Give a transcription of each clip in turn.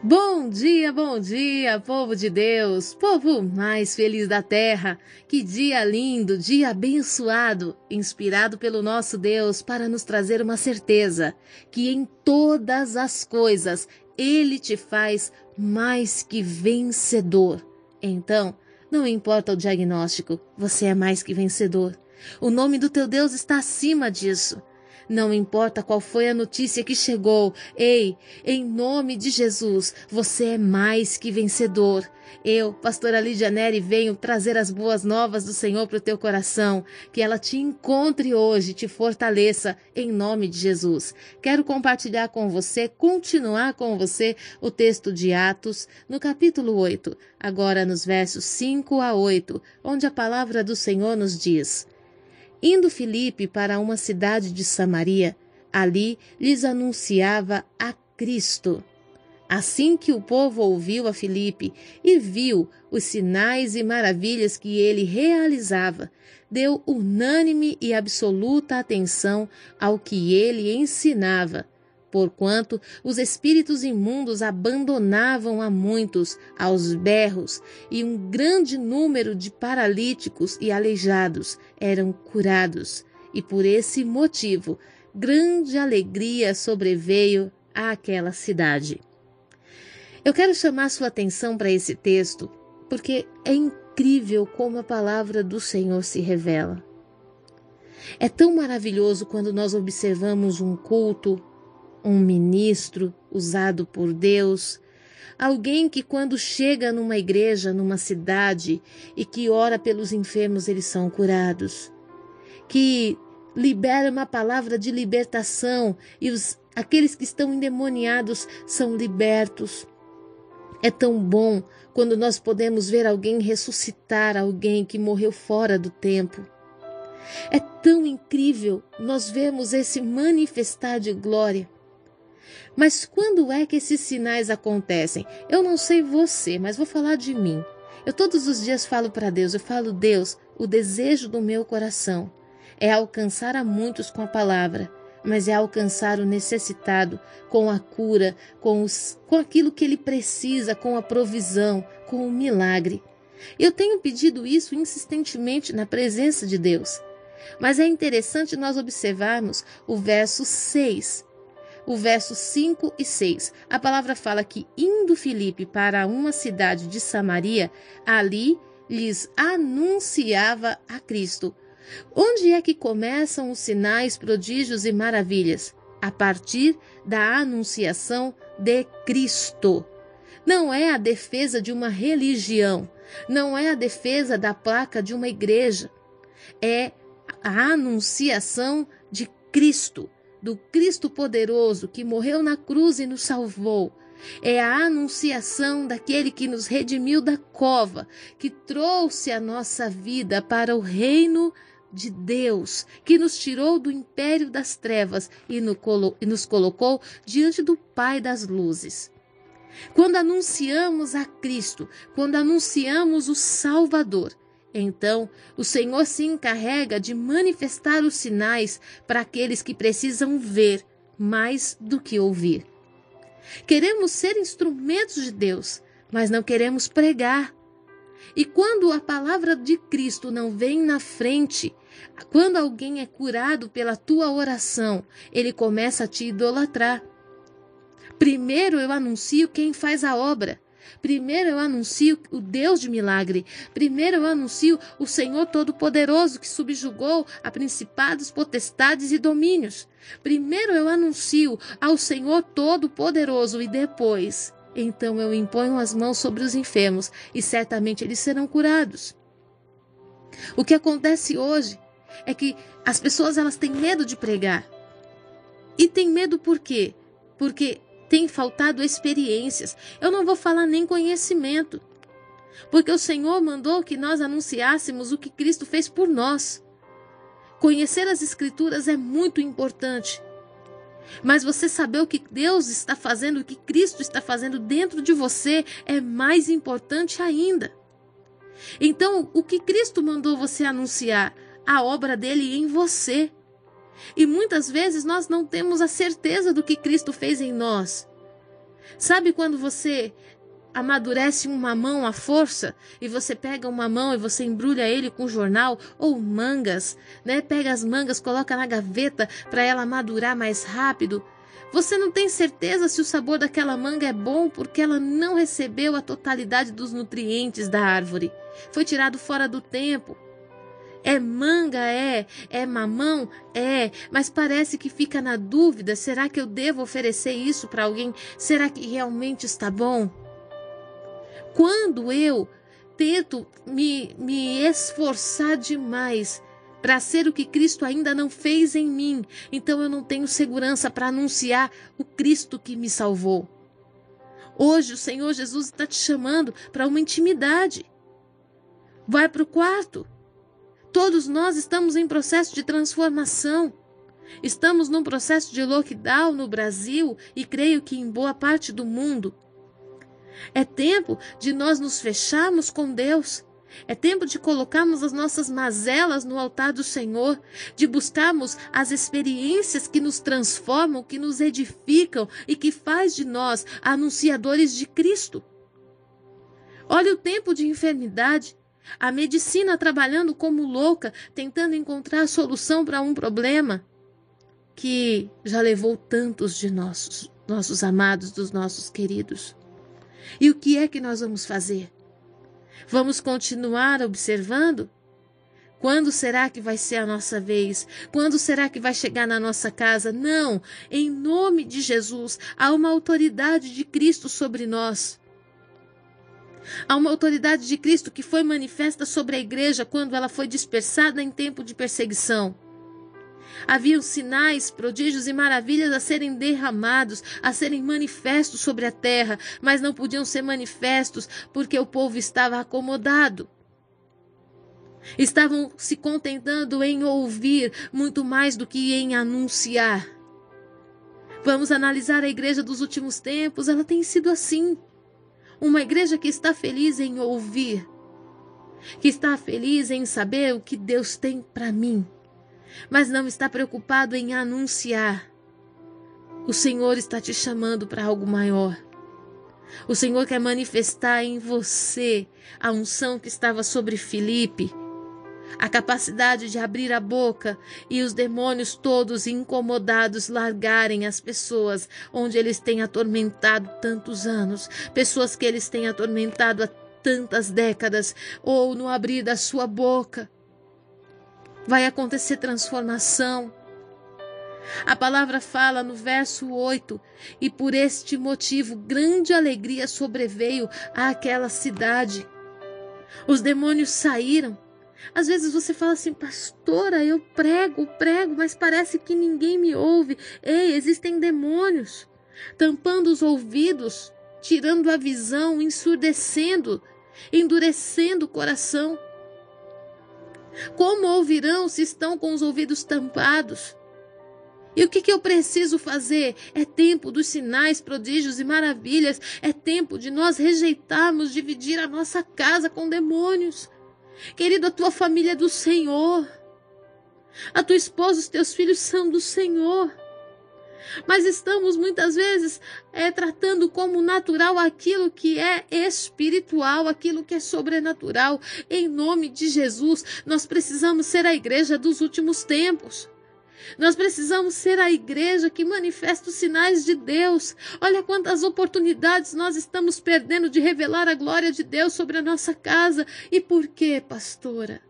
Bom dia, bom dia, povo de Deus, povo mais feliz da terra. Que dia lindo, dia abençoado, inspirado pelo nosso Deus para nos trazer uma certeza que em todas as coisas ele te faz mais que vencedor. Então, não importa o diagnóstico, você é mais que vencedor. O nome do teu Deus está acima disso. Não importa qual foi a notícia que chegou, ei, em nome de Jesus, você é mais que vencedor. Eu, pastora Lídia Neri, venho trazer as boas novas do Senhor para o teu coração. Que ela te encontre hoje, te fortaleça, em nome de Jesus. Quero compartilhar com você, continuar com você, o texto de Atos, no capítulo 8, agora nos versos 5 a 8, onde a palavra do Senhor nos diz. Indo Filipe para uma cidade de Samaria, ali lhes anunciava a Cristo. Assim que o povo ouviu a Filipe e viu os sinais e maravilhas que ele realizava, deu unânime e absoluta atenção ao que ele ensinava porquanto os espíritos imundos abandonavam a muitos aos berros, e um grande número de paralíticos e aleijados eram curados, e por esse motivo grande alegria sobreveio àquela cidade. Eu quero chamar sua atenção para esse texto, porque é incrível como a palavra do Senhor se revela. É tão maravilhoso quando nós observamos um culto, um ministro usado por Deus, alguém que quando chega numa igreja, numa cidade e que ora pelos enfermos, eles são curados, que libera uma palavra de libertação e os, aqueles que estão endemoniados são libertos. É tão bom quando nós podemos ver alguém ressuscitar alguém que morreu fora do tempo. É tão incrível nós vemos esse manifestar de glória. Mas quando é que esses sinais acontecem? Eu não sei você, mas vou falar de mim. Eu todos os dias falo para Deus, eu falo, Deus, o desejo do meu coração é alcançar a muitos com a palavra, mas é alcançar o necessitado com a cura, com, os, com aquilo que ele precisa, com a provisão, com o milagre. Eu tenho pedido isso insistentemente na presença de Deus. Mas é interessante nós observarmos o verso 6, o verso 5 e 6. A palavra fala que, indo Filipe para uma cidade de Samaria, ali lhes anunciava a Cristo. Onde é que começam os sinais, prodígios e maravilhas? A partir da anunciação de Cristo. Não é a defesa de uma religião, não é a defesa da placa de uma igreja, é a anunciação de Cristo do Cristo poderoso que morreu na cruz e nos salvou. É a anunciação daquele que nos redimiu da cova, que trouxe a nossa vida para o reino de Deus, que nos tirou do império das trevas e nos colocou diante do Pai das luzes. Quando anunciamos a Cristo, quando anunciamos o Salvador, então, o Senhor se encarrega de manifestar os sinais para aqueles que precisam ver mais do que ouvir. Queremos ser instrumentos de Deus, mas não queremos pregar. E quando a palavra de Cristo não vem na frente, quando alguém é curado pela tua oração, ele começa a te idolatrar. Primeiro eu anuncio quem faz a obra. Primeiro eu anuncio o Deus de milagre. Primeiro eu anuncio o Senhor Todo-Poderoso que subjugou a principados, potestades e domínios. Primeiro eu anuncio ao Senhor Todo-Poderoso e depois, então eu imponho as mãos sobre os enfermos e certamente eles serão curados. O que acontece hoje é que as pessoas elas têm medo de pregar. E tem medo por quê? Porque tem faltado experiências. Eu não vou falar nem conhecimento. Porque o Senhor mandou que nós anunciássemos o que Cristo fez por nós. Conhecer as Escrituras é muito importante. Mas você saber o que Deus está fazendo, o que Cristo está fazendo dentro de você é mais importante ainda. Então, o que Cristo mandou você anunciar? A obra dele em você. E muitas vezes nós não temos a certeza do que Cristo fez em nós. Sabe quando você amadurece um mamão à força e você pega um mamão e você embrulha ele com jornal ou mangas, né? Pega as mangas, coloca na gaveta para ela madurar mais rápido. Você não tem certeza se o sabor daquela manga é bom porque ela não recebeu a totalidade dos nutrientes da árvore. Foi tirado fora do tempo. É manga, é. É mamão, é. Mas parece que fica na dúvida: será que eu devo oferecer isso para alguém? Será que realmente está bom? Quando eu tento me, me esforçar demais para ser o que Cristo ainda não fez em mim, então eu não tenho segurança para anunciar o Cristo que me salvou. Hoje o Senhor Jesus está te chamando para uma intimidade. Vai para o quarto. Todos nós estamos em processo de transformação. Estamos num processo de lockdown no Brasil e creio que em boa parte do mundo. É tempo de nós nos fecharmos com Deus. É tempo de colocarmos as nossas mazelas no altar do Senhor, de buscarmos as experiências que nos transformam, que nos edificam e que faz de nós anunciadores de Cristo. Olha o tempo de enfermidade, a medicina trabalhando como louca, tentando encontrar solução para um problema que já levou tantos de nossos, nossos amados, dos nossos queridos. E o que é que nós vamos fazer? Vamos continuar observando? Quando será que vai ser a nossa vez? Quando será que vai chegar na nossa casa? Não! Em nome de Jesus, há uma autoridade de Cristo sobre nós. Há uma autoridade de Cristo que foi manifesta sobre a igreja quando ela foi dispersada em tempo de perseguição. Haviam sinais, prodígios e maravilhas a serem derramados, a serem manifestos sobre a terra, mas não podiam ser manifestos porque o povo estava acomodado. Estavam se contentando em ouvir muito mais do que em anunciar. Vamos analisar a igreja dos últimos tempos, ela tem sido assim. Uma igreja que está feliz em ouvir, que está feliz em saber o que Deus tem para mim mas não está preocupado em anunciar. O Senhor está te chamando para algo maior. O Senhor quer manifestar em você a unção que estava sobre Filipe, a capacidade de abrir a boca e os demônios todos incomodados largarem as pessoas onde eles têm atormentado tantos anos, pessoas que eles têm atormentado há tantas décadas, ou no abrir da sua boca vai acontecer transformação. A palavra fala no verso 8: E por este motivo grande alegria sobreveio àquela cidade. Os demônios saíram. Às vezes você fala assim, pastora, eu prego, prego, mas parece que ninguém me ouve. Ei, existem demônios tampando os ouvidos, tirando a visão, ensurdecendo, endurecendo o coração. Como ouvirão se estão com os ouvidos tampados? E o que, que eu preciso fazer? É tempo dos sinais, prodígios e maravilhas. É tempo de nós rejeitarmos dividir a nossa casa com demônios. Querido, a tua família é do Senhor. A tua esposa, os teus filhos são do Senhor mas estamos muitas vezes é, tratando como natural aquilo que é espiritual, aquilo que é sobrenatural. Em nome de Jesus, nós precisamos ser a igreja dos últimos tempos. Nós precisamos ser a igreja que manifesta os sinais de Deus. Olha quantas oportunidades nós estamos perdendo de revelar a glória de Deus sobre a nossa casa. E por quê, pastora?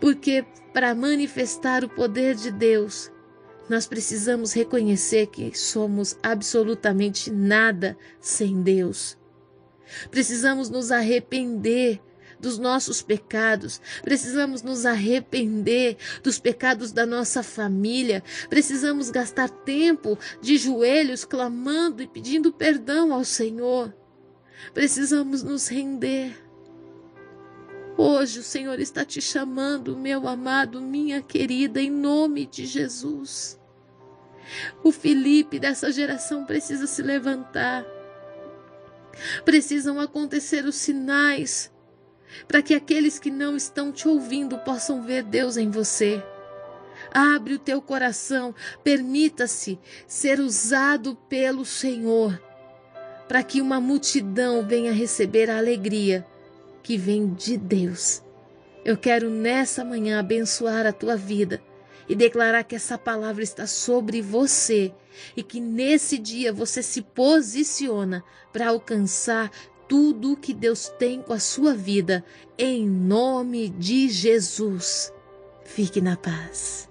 Porque para manifestar o poder de Deus, nós precisamos reconhecer que somos absolutamente nada sem Deus. Precisamos nos arrepender dos nossos pecados, precisamos nos arrepender dos pecados da nossa família, precisamos gastar tempo de joelhos clamando e pedindo perdão ao Senhor. Precisamos nos render. Hoje o Senhor está te chamando, meu amado, minha querida, em nome de Jesus. O Felipe dessa geração precisa se levantar. Precisam acontecer os sinais para que aqueles que não estão te ouvindo possam ver Deus em você. Abre o teu coração, permita-se ser usado pelo Senhor. para que uma multidão venha receber a alegria que vem de Deus. Eu quero nessa manhã abençoar a tua vida e declarar que essa palavra está sobre você e que nesse dia você se posiciona para alcançar tudo o que Deus tem com a sua vida, em nome de Jesus. Fique na paz.